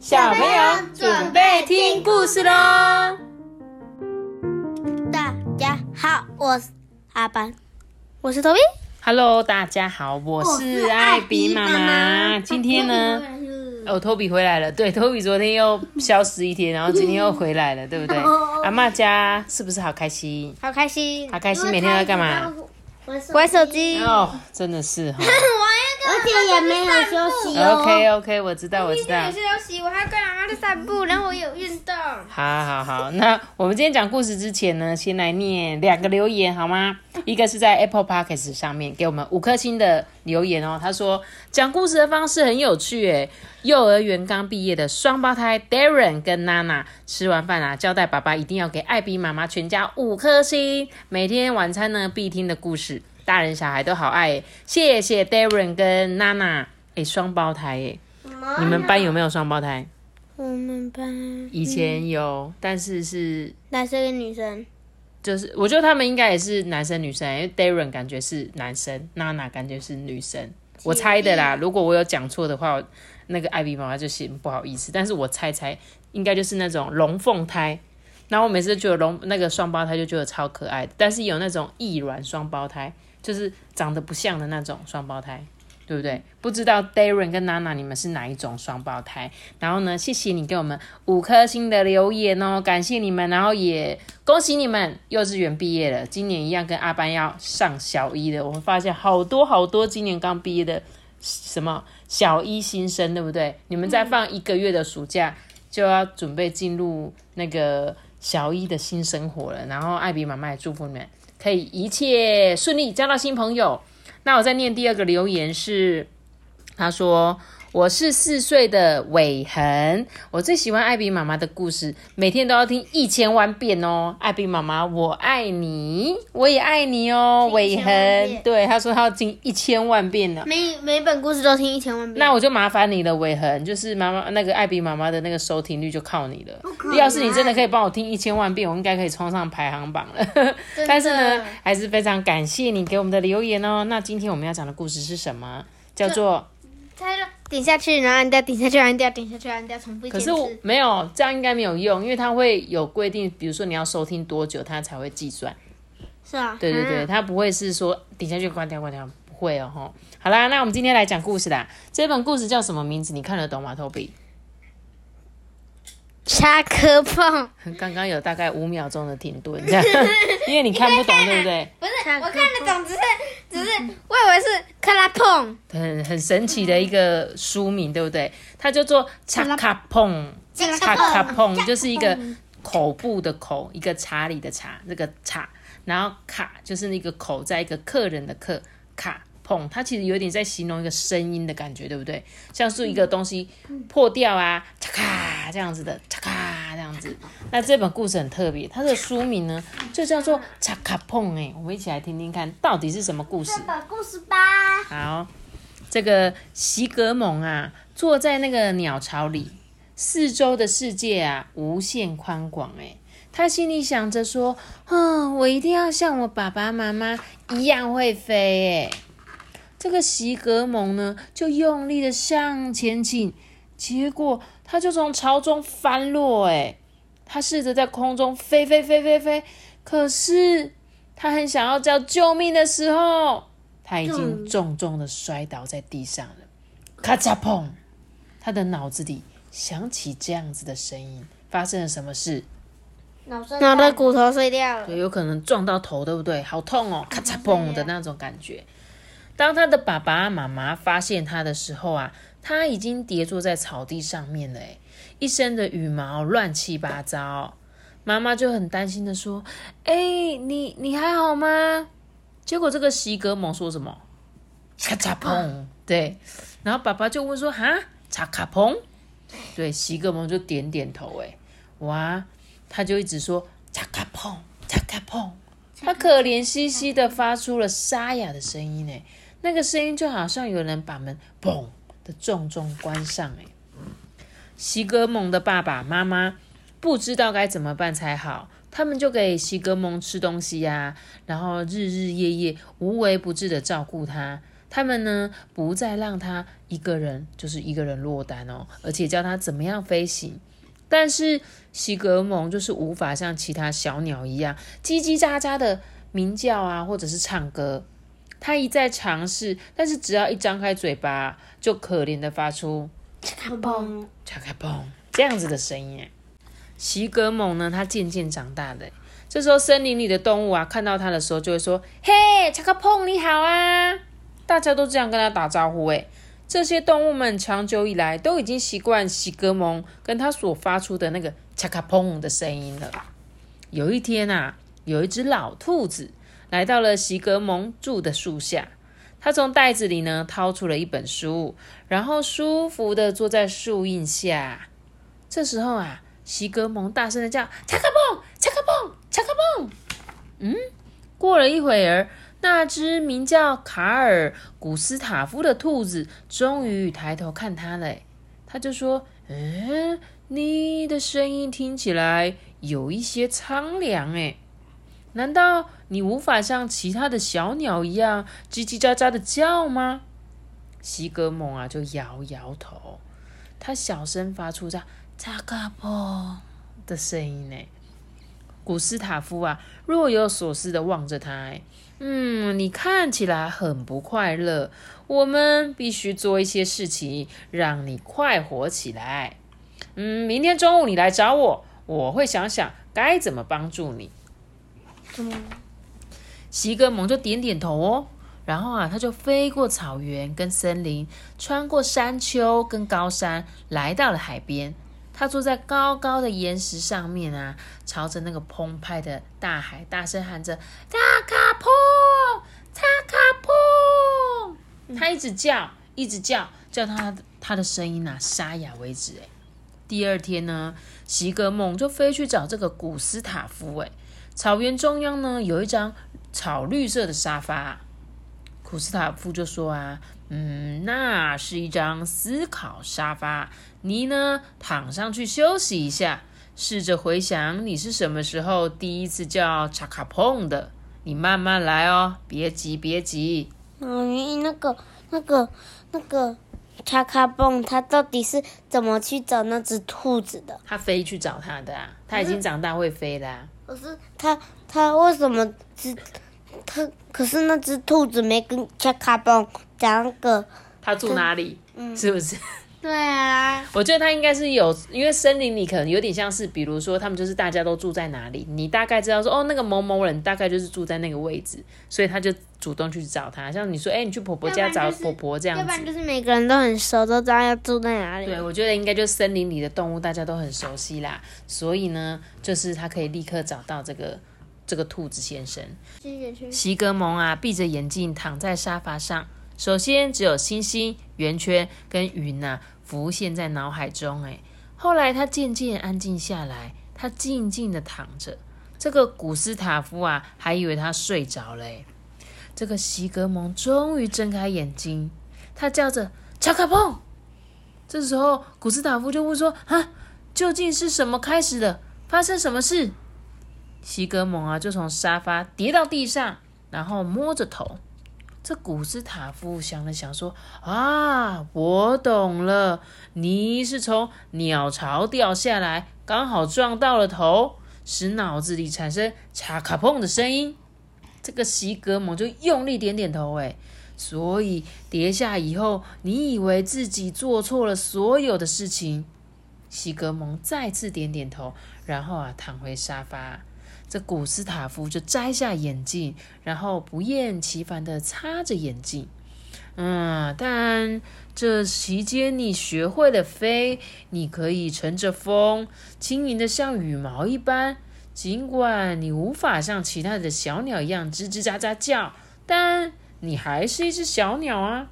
小朋友准备听故事喽！大家好，我是阿班，我是 Toby。Hello，大家好，我是艾比妈妈。今天呢，哦，托比回来了。对，托比昨天又消失一天，然后今天又回来了，对不对？阿妈家是不是好开心？好开心，好开心，每天都在干嘛？玩手机，哦，真的是哈。也没有休息哦。OK OK，我知道，我知道。休息，我还跟妈妈在散步，然后我有运动。好好好，那我们今天讲故事之前呢，先来念两个留言好吗？一个是在 Apple Podcast 上面给我们五颗星的留言哦，他说讲故事的方式很有趣诶，幼儿园刚毕业的双胞胎 Darren 跟 Nana 吃完饭啊，交代爸爸一定要给艾比妈妈全家五颗星，每天晚餐呢必听的故事，大人小孩都好爱诶，谢谢 Darren 跟 Nana，诶，双胞胎诶，你们班有没有双胞胎？我们班以前有，但是是男生跟女生，就是，我觉得他们应该也是男生女生，因为 Darren 感觉是男生，娜娜感觉是女生，我猜的啦。如果我有讲错的话，那个艾比妈妈就嫌不好意思。但是我猜猜，应该就是那种龙凤胎。然后我每次就觉得龙那个双胞胎就觉得超可爱的，但是有那种异卵双胞胎，就是长得不像的那种双胞胎。对不对？不知道 Darren 跟 Nana 你们是哪一种双胞胎？然后呢，谢谢你给我们五颗星的留言哦，感谢你们，然后也恭喜你们幼稚园毕业了，今年一样跟阿班要上小一的。我们发现好多好多今年刚毕业的什么小一新生，对不对？你们再放一个月的暑假，就要准备进入那个小一的新生活了。然后艾比妈妈也祝福你们可以一切顺利，交到新朋友。那我再念第二个留言是，他说。我是四岁的伟恒，我最喜欢艾比妈妈的故事，每天都要听一千万遍哦。艾比妈妈，我爱你，我也爱你哦，伟恒。对，他说他要听一千万遍呢。每每本故事都听一千万遍。那我就麻烦你了，伟恒，就是妈妈那个艾比妈妈的那个收听率就靠你了。要是你真的可以帮我听一千万遍，我应该可以冲上排行榜了。但是呢，还是非常感谢你给我们的留言哦。那今天我们要讲的故事是什么？叫做。他说点下去，然后按掉，点下去，按掉，点下去，按掉，重复一可是我没有这样，应该没有用，因为它会有规定，比如说你要收听多久，它才会计算。是啊，对对对，它不会是说点下去关掉关掉，不会哦吼。好啦，那我们今天来讲故事啦。这本故事叫什么名字？你看得懂吗，Toby？插科碰。刚刚有大概五秒钟的停顿，这样，因为你看不懂，对不对？不是，我看得懂，只是只是，我以为是克拉碰，很很神奇的一个书名，对不对？它叫做插卡碰，插卡碰就是一个口部的口，一个查理的查，那个查，然后卡就是那个口，在一个客人的客卡。碰，它其实有点在形容一个声音的感觉，对不对？像是一个东西破掉啊，嚓咔这样子的，嚓咔这样子。那这本故事很特别，它的书名呢就叫做《嚓咔碰》哎，我们一起来听听看，到底是什么故事？这本故事吧。好，这个席格蒙啊，坐在那个鸟巢里，四周的世界啊无限宽广哎，他心里想着说，嗯，我一定要像我爸爸妈妈一样会飞哎。这个席格蒙呢，就用力的向前倾，结果他就从巢中翻落。哎，他试着在空中飞飞飞飞飞，可是他很想要叫救命的时候，他已经重重的摔倒在地上了。咔嚓砰！他的脑子里响起这样子的声音：发生了什么事？脑的骨头碎掉了。对，有可能撞到头，对不对？好痛哦！咔嚓嘣的那种感觉。当他的爸爸妈妈发现他的时候啊，他已经跌坐在草地上面了，哎，一身的羽毛乱七八糟。妈妈就很担心的说：“哎，你你还好吗？”结果这个席格蒙说什么？咔嚓砰！对，然后爸爸就问说：“哈，嚓卡砰？”对，席格蒙就点点头，哎，哇，他就一直说：“嚓卡砰，嚓卡砰。”他可怜兮兮的发出了沙哑的声音，哎。那个声音就好像有人把门砰的重重关上，哎，席格蒙的爸爸妈妈不知道该怎么办才好，他们就给席格蒙吃东西呀，然后日日夜夜无微不至的照顾他。他们呢不再让他一个人，就是一个人落单哦，而且教他怎么样飞行。但是西格蒙就是无法像其他小鸟一样叽叽喳喳的鸣叫啊，或者是唱歌。他一再尝试，但是只要一张开嘴巴，就可怜的发出“嚓咔嘣，嚓咔嘣”这样子的声音。西格蒙呢，他渐渐长大的。这时候，森林里的动物啊，看到他的时候就会说：“嘿，查克碰，你好啊！”大家都这样跟他打招呼。诶，这些动物们长久以来都已经习惯喜格蒙跟他所发出的那个“查克碰”的声音了。有一天啊，有一只老兔子来到了席格蒙住的树下，他从袋子里呢掏出了一本书，然后舒服的坐在树荫下。这时候啊，席格蒙大声的叫：“查克碰，查克碰。”查克蹦，嗯，过了一会儿，那只名叫卡尔古斯塔夫的兔子终于抬头看他了。他就说：“嗯，你的声音听起来有一些苍凉，哎，难道你无法像其他的小鸟一样叽叽喳喳的叫吗？”西格蒙啊，就摇摇头，他小声发出这查克蹦的声音呢。古斯塔夫啊，若有所思的望着他。嗯，你看起来很不快乐。我们必须做一些事情，让你快活起来。嗯，明天中午你来找我，我会想想该怎么帮助你。西格蒙就点点头哦，然后啊，他就飞过草原跟森林，穿过山丘跟高山，来到了海边。他坐在高高的岩石上面啊，朝着那个澎湃的大海大声喊着：“查卡碰，查卡碰！”他一直叫，一直叫，叫他他的声音啊沙哑为止。哎，第二天呢，席格蒙就飞去找这个古斯塔夫。哎，草原中央呢有一张草绿色的沙发，古斯塔夫就说啊。嗯，那是一张思考沙发。你呢，躺上去休息一下，试着回想你是什么时候第一次叫查卡碰的。你慢慢来哦，别急，别急。嗯，那个、那个、那个查卡蹦，他到底是怎么去找那只兔子的？他飞去找他的啊，他已经长大会飞啦。可是他，他为什么只他？可是那只兔子没跟恰卡邦。讲个他住哪里？嗯，是不是？对啊，我觉得他应该是有，因为森林里可能有点像是，比如说他们就是大家都住在哪里，你大概知道说哦，那个某某人大概就是住在那个位置，所以他就主动去找他。像你说，哎，你去婆婆家找婆婆这样子，要不然就是每个人都很熟，都知道要住在哪里。对，我觉得应该就是森林里的动物大家都很熟悉啦，所以呢，就是他可以立刻找到这个这个兔子先生。席格蒙啊，闭着眼睛躺在沙发上。首先，只有星星、圆圈跟云呐浮现在脑海中。哎，后来他渐渐安静下来，他静静的躺着。这个古斯塔夫啊，还以为他睡着了。这个席格蒙终于睁开眼睛，他叫着“乔卡碰”。这时候，古斯塔夫就问说：“啊，究竟是什么开始的？发生什么事？”席格蒙啊，就从沙发跌到地上，然后摸着头。这古斯塔夫想了想，说：“啊，我懂了，你是从鸟巢掉下来，刚好撞到了头，使脑子里产生‘嚓卡碰’的声音。”这个席格蒙就用力点点头，哎，所以跌下以后，你以为自己做错了所有的事情。席格蒙再次点点头，然后啊，躺回沙发。这古斯塔夫就摘下眼镜，然后不厌其烦的擦着眼镜。嗯，但这期间你学会了飞，你可以乘着风，轻盈的像羽毛一般。尽管你无法像其他的小鸟一样吱吱喳喳叫，但你还是一只小鸟啊。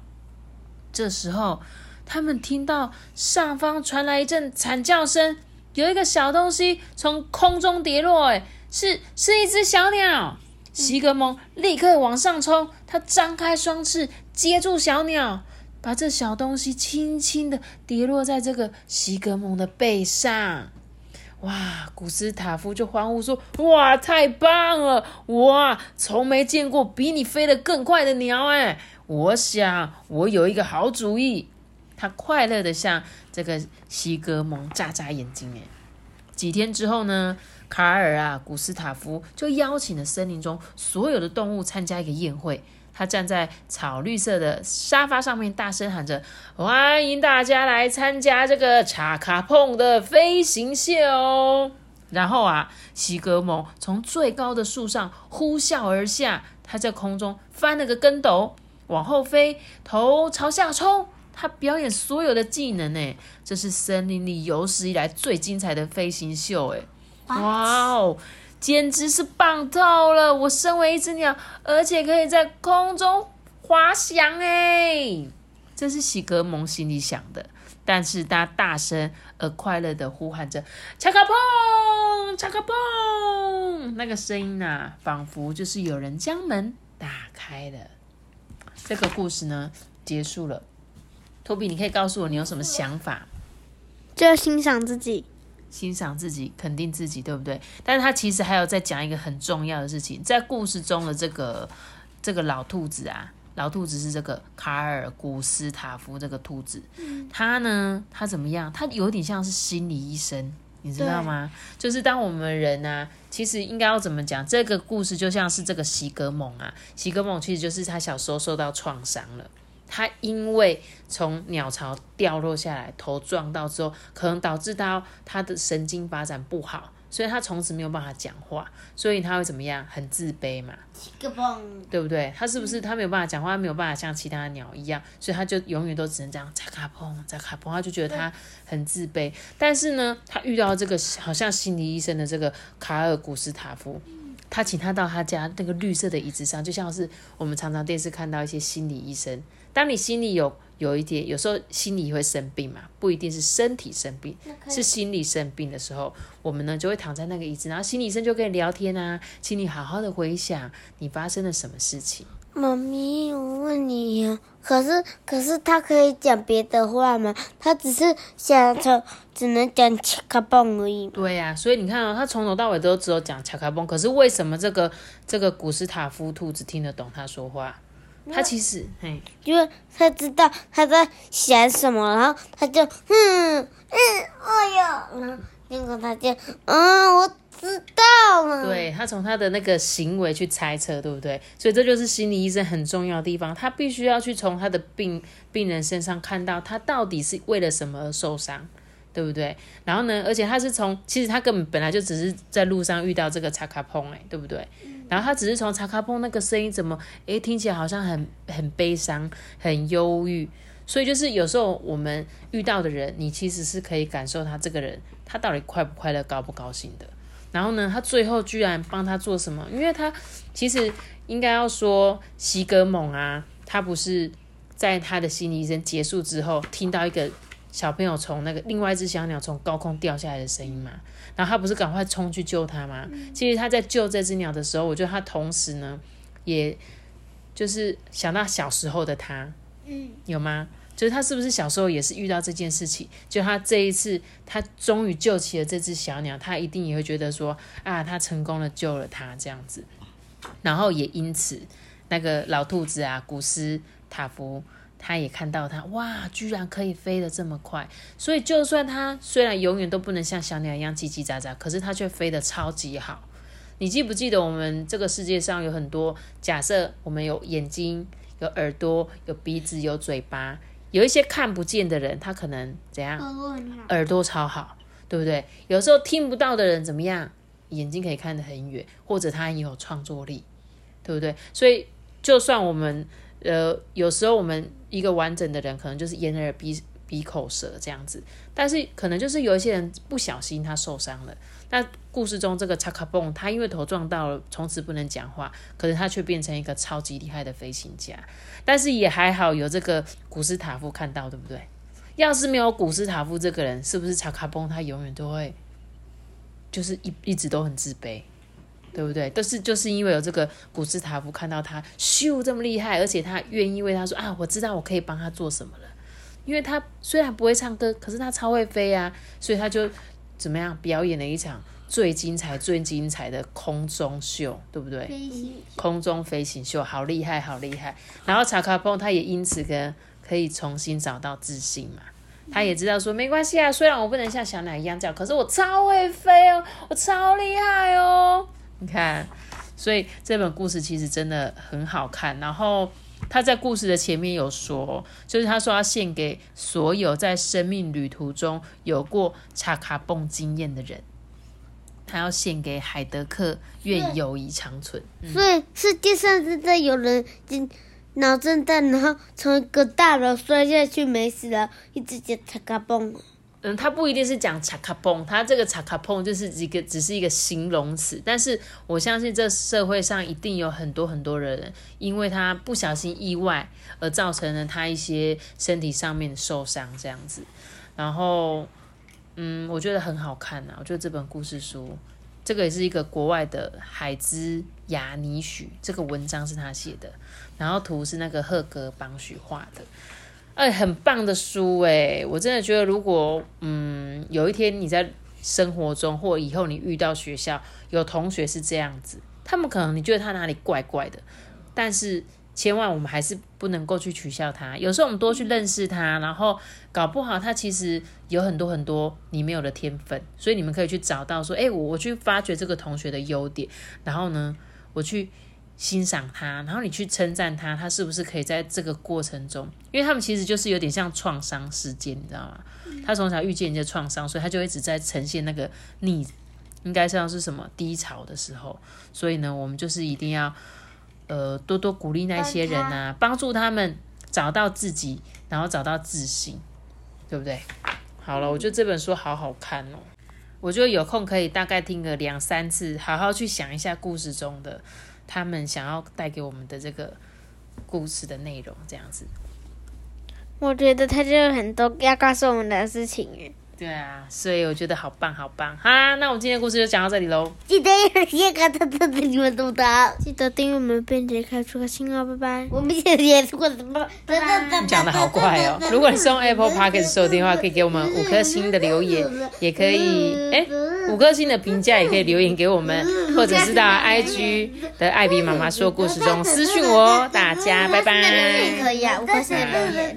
这时候，他们听到上方传来一阵惨叫声，有一个小东西从空中跌落，哎。是是一只小鸟，西格蒙立刻往上冲，他张开双翅接住小鸟，把这小东西轻轻的跌落在这个西格蒙的背上。哇，古斯塔夫就欢呼说：“哇，太棒了！哇，从没见过比你飞得更快的鸟！哎，我想我有一个好主意。他快乐的向这个西格蒙眨眨眼睛。哎，几天之后呢，卡尔啊，古斯塔夫就邀请了森林中所有的动物参加一个宴会。他站在草绿色的沙发上面，大声喊着：“欢迎大家来参加这个查卡碰的飞行秀！”然后啊，西格蒙从最高的树上呼啸而下，他在空中翻了个跟斗，往后飞，头朝下冲。他表演所有的技能呢，这是森林里有史以来最精彩的飞行秀哎！哇哦！简直是棒透了！我身为一只鸟，而且可以在空中滑翔哎！这是喜格蒙心里想的，但是他大声而快乐的呼喊着“恰卡碰，恰卡碰”，那个声音啊，仿佛就是有人将门打开了。这个故事呢，结束了。托比，你可以告诉我你有什么想法？就欣赏自己。欣赏自己，肯定自己，对不对？但是他其实还有在讲一个很重要的事情，在故事中的这个这个老兔子啊，老兔子是这个卡尔古斯塔夫这个兔子，他呢，他怎么样？他有点像是心理医生，你知道吗？就是当我们人呢，其实应该要怎么讲？这个故事就像是这个席格蒙啊，席格蒙其实就是他小时候受到创伤了。他因为从鸟巢掉落下来，头撞到之后，可能导致到他的神经发展不好，所以他从此没有办法讲话，所以他会怎么样？很自卑嘛，对不对？他是不是他没有办法讲话，他没有办法像其他鸟一样，所以他就永远都只能这样在卡碰在卡碰，他就觉得他很自卑。但是呢，他遇到这个好像心理医生的这个卡尔古斯塔夫。他请他到他家那个绿色的椅子上，就像是我们常常电视看到一些心理医生。当你心里有有一点，有时候心里会生病嘛，不一定是身体生病，是心理生病的时候，我们呢就会躺在那个椅子，然后心理医生就跟你聊天啊，请你好好的回想你发生了什么事情。妈咪，我问你呀，可是可是他可以讲别的话吗？他只是想从只能讲恰卡蹦而已。对呀，所以你看啊，他从头到尾都只有讲恰卡蹦，可是为什么这个这个古斯塔夫兔子听得懂他说话？他其实，嘿，因为他知道他在想什么，然后他就，嗯嗯，哎呀，然后结果他就，嗯，我知道了。对他从他的那个行为去猜测，对不对？所以这就是心理医生很重要的地方，他必须要去从他的病病人身上看到他到底是为了什么而受伤，对不对？然后呢，而且他是从，其实他根本本来就只是在路上遇到这个查卡碰，哎，对不对？然后他只是从查卡碰那个声音怎么，诶，听起来好像很很悲伤、很忧郁，所以就是有时候我们遇到的人，你其实是可以感受他这个人他到底快不快乐、高不高兴的。然后呢，他最后居然帮他做什么？因为他其实应该要说西格蒙啊，他不是在他的心理医生结束之后听到一个。小朋友从那个另外一只小鸟从高空掉下来的声音嘛，然后他不是赶快冲去救它吗？其实他在救这只鸟的时候，我觉得他同时呢，也就是想到小时候的他，嗯，有吗？就是他是不是小时候也是遇到这件事情？就他这一次，他终于救起了这只小鸟，他一定也会觉得说啊，他成功的救了它这样子，然后也因此那个老兔子啊，古斯塔夫。他也看到他，哇，居然可以飞得这么快！所以就算他虽然永远都不能像小鸟一样叽叽喳喳，可是他却飞得超级好。你记不记得我们这个世界上有很多假设，我们有眼睛、有耳朵、有鼻子、有嘴巴，有一些看不见的人，他可能怎样？耳朵超好，对不对？有时候听不到的人怎么样？眼睛可以看得很远，或者他也有创作力，对不对？所以就算我们。呃，有时候我们一个完整的人，可能就是眼耳鼻鼻口舌这样子，但是可能就是有一些人不小心他受伤了。那故事中这个查卡蹦，他因为头撞到了，从此不能讲话，可是他却变成一个超级厉害的飞行家。但是也还好有这个古斯塔夫看到，对不对？要是没有古斯塔夫这个人，是不是查卡蹦他永远都会就是一一直都很自卑？对不对？但是就是因为有这个古斯塔夫看到他咻这么厉害，而且他愿意为他说啊，我知道我可以帮他做什么了。因为他虽然不会唱歌，可是他超会飞啊，所以他就怎么样表演了一场最精彩、最精彩的空中秀，对不对？飞行空中飞行秀，好厉害，好厉害。然后查卡碰他也因此跟可以重新找到自信嘛。他也知道说没关系啊，虽然我不能像小鸟一样叫，可是我超会飞哦，我超厉害哦。你看，所以这本故事其实真的很好看。然后他在故事的前面有说，就是他说要献给所有在生命旅途中有过查卡蹦经验的人，他要献给海德克，愿友谊长存。所以世界上真的有人经脑震荡，然后从一个大楼摔下去没死了，一直接擦嘎嘣。嗯，它不一定是讲查卡蹦，它这个查卡蹦就是一个只是一个形容词，但是我相信这社会上一定有很多很多人，因为他不小心意外而造成了他一些身体上面的受伤这样子，然后嗯，我觉得很好看啊，我觉得这本故事书，这个也是一个国外的海兹雅尼许，这个文章是他写的，然后图是那个赫格邦许画的。哎，很棒的书哎！我真的觉得，如果嗯有一天你在生活中或以后你遇到学校有同学是这样子，他们可能你觉得他哪里怪怪的，但是千万我们还是不能够去取笑他。有时候我们多去认识他，然后搞不好他其实有很多很多你没有的天分，所以你们可以去找到说，哎，我我去发掘这个同学的优点，然后呢，我去。欣赏他，然后你去称赞他，他是不是可以在这个过程中？因为他们其实就是有点像创伤事件，你知道吗？他从小遇见一些创伤，所以他就一直在呈现那个逆，应该像是什么低潮的时候。所以呢，我们就是一定要呃多多鼓励那些人啊，帮助他们找到自己，然后找到自信，对不对？好了，我觉得这本书好好看哦，我觉得有空可以大概听个两三次，好好去想一下故事中的。他们想要带给我们的这个故事的内容，这样子，我觉得他就有很多要告诉我们的事情诶。对啊，所以我觉得好棒，好棒哈！那我们今天故事就讲到这里喽。记得要先看他的你们懂的，记得订阅我们，并且开出个信号，拜拜。我们也也过什么？讲的好快哦！如果你是用 Apple Podcast 收听的话，可以给我们五颗星的留言，也可以哎，五颗星的评价也可以留言给我们，或者是到 IG 的艾比妈妈说故事中私讯我哦。大家拜拜。可以啊，五颗星的留言。